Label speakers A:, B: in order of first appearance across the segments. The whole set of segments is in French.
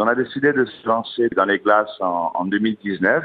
A: On a décidé de se lancer dans les glaces en, en 2019.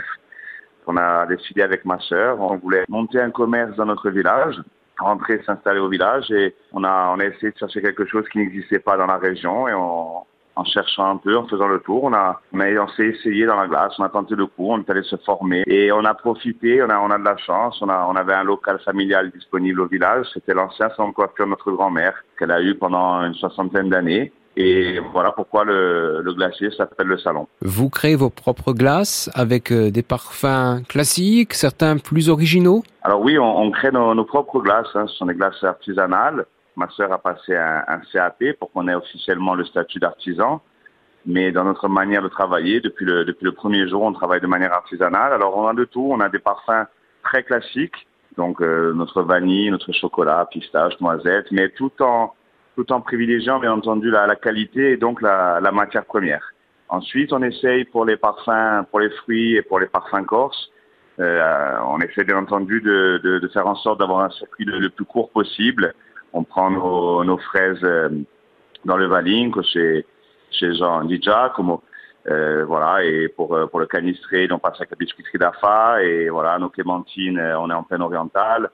A: On a décidé avec ma sœur, on voulait monter un commerce dans notre village, rentrer, s'installer au village et on a, on a essayé de chercher quelque chose qui n'existait pas dans la région et en cherchant un peu, en faisant le tour, on a, on a, on s'est essayé dans la glace, on a tenté le coup, on est allé se former et on a profité, on a, on a de la chance, on a, on avait un local familial disponible au village, c'était l'ancien salon de coiffure de notre grand-mère qu'elle a eu pendant une soixantaine d'années. Et voilà pourquoi le, le glacier s'appelle le salon.
B: Vous créez vos propres glaces avec euh, des parfums classiques, certains plus originaux?
A: Alors oui, on, on crée nos, nos, propres glaces. Hein. Ce sont des glaces artisanales. Ma sœur a passé un, un CAP pour qu'on ait officiellement le statut d'artisan. Mais dans notre manière de travailler, depuis le, depuis le premier jour, on travaille de manière artisanale. Alors on a de tout. On a des parfums très classiques, donc euh, notre vanille, notre chocolat, pistache, noisette, mais tout en tout en privilégiant bien entendu la, la qualité et donc la, la, matière première. Ensuite, on essaye pour les parfums, pour les fruits et pour les parfums corses, euh, on essaie bien entendu de, de, de faire en sorte d'avoir un circuit le, le, plus court possible. On prend nos, nos fraises euh, dans le Valinco chez chez Jean Di Giacomo. Euh, voilà, et pour, pour le canistré, on passe avec la biscuiterie d'Afa, et voilà, nos clémentines, on est en pleine orientale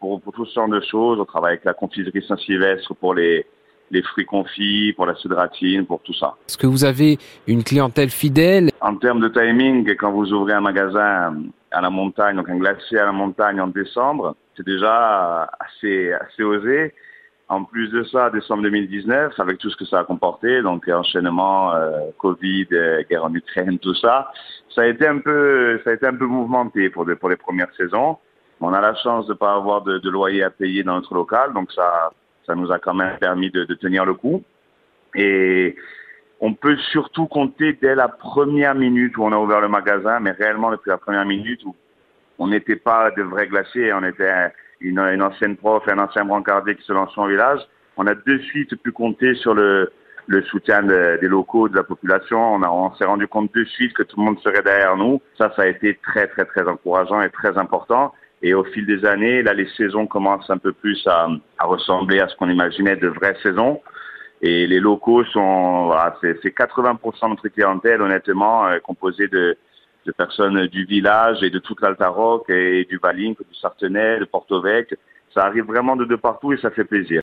A: pour, pour tout ce genre de choses. On travaille avec la confiserie Saint-Sylvestre pour les, les fruits confits, pour la cédratine, pour tout ça.
B: Est-ce que vous avez une clientèle fidèle?
A: En termes de timing, quand vous ouvrez un magasin à la montagne, donc un glacier à la montagne en décembre, c'est déjà assez, assez osé. En plus de ça, décembre 2019, avec tout ce que ça a comporté, donc enchaînement, euh, Covid, euh, guerre en Ukraine, tout ça, ça a été un peu, ça a été un peu mouvementé pour, de, pour les premières saisons. On a la chance de ne pas avoir de, loyer à payer dans notre local, donc ça, ça nous a quand même permis de, de tenir le coup. Et on peut surtout compter dès la première minute où on a ouvert le magasin, mais réellement depuis la première minute où on n'était pas de vrais glaciers, on était une, une ancienne prof, un ancien brancardier qui se lançait en village. On a de suite pu compter sur le, le soutien de, des locaux, de la population. On, on s'est rendu compte de suite que tout le monde serait derrière nous. Ça, ça a été très, très, très encourageant et très important. Et au fil des années, là, les saisons commencent un peu plus à, à ressembler à ce qu'on imaginait de vraies saisons. Et les locaux sont, voilà, c'est 80% de notre clientèle, honnêtement, euh, composée de, de personnes du village et de toute l'Altaroc et du Valin, du Sartenay, de Porto Vec. Ça arrive vraiment de, de partout et ça fait plaisir.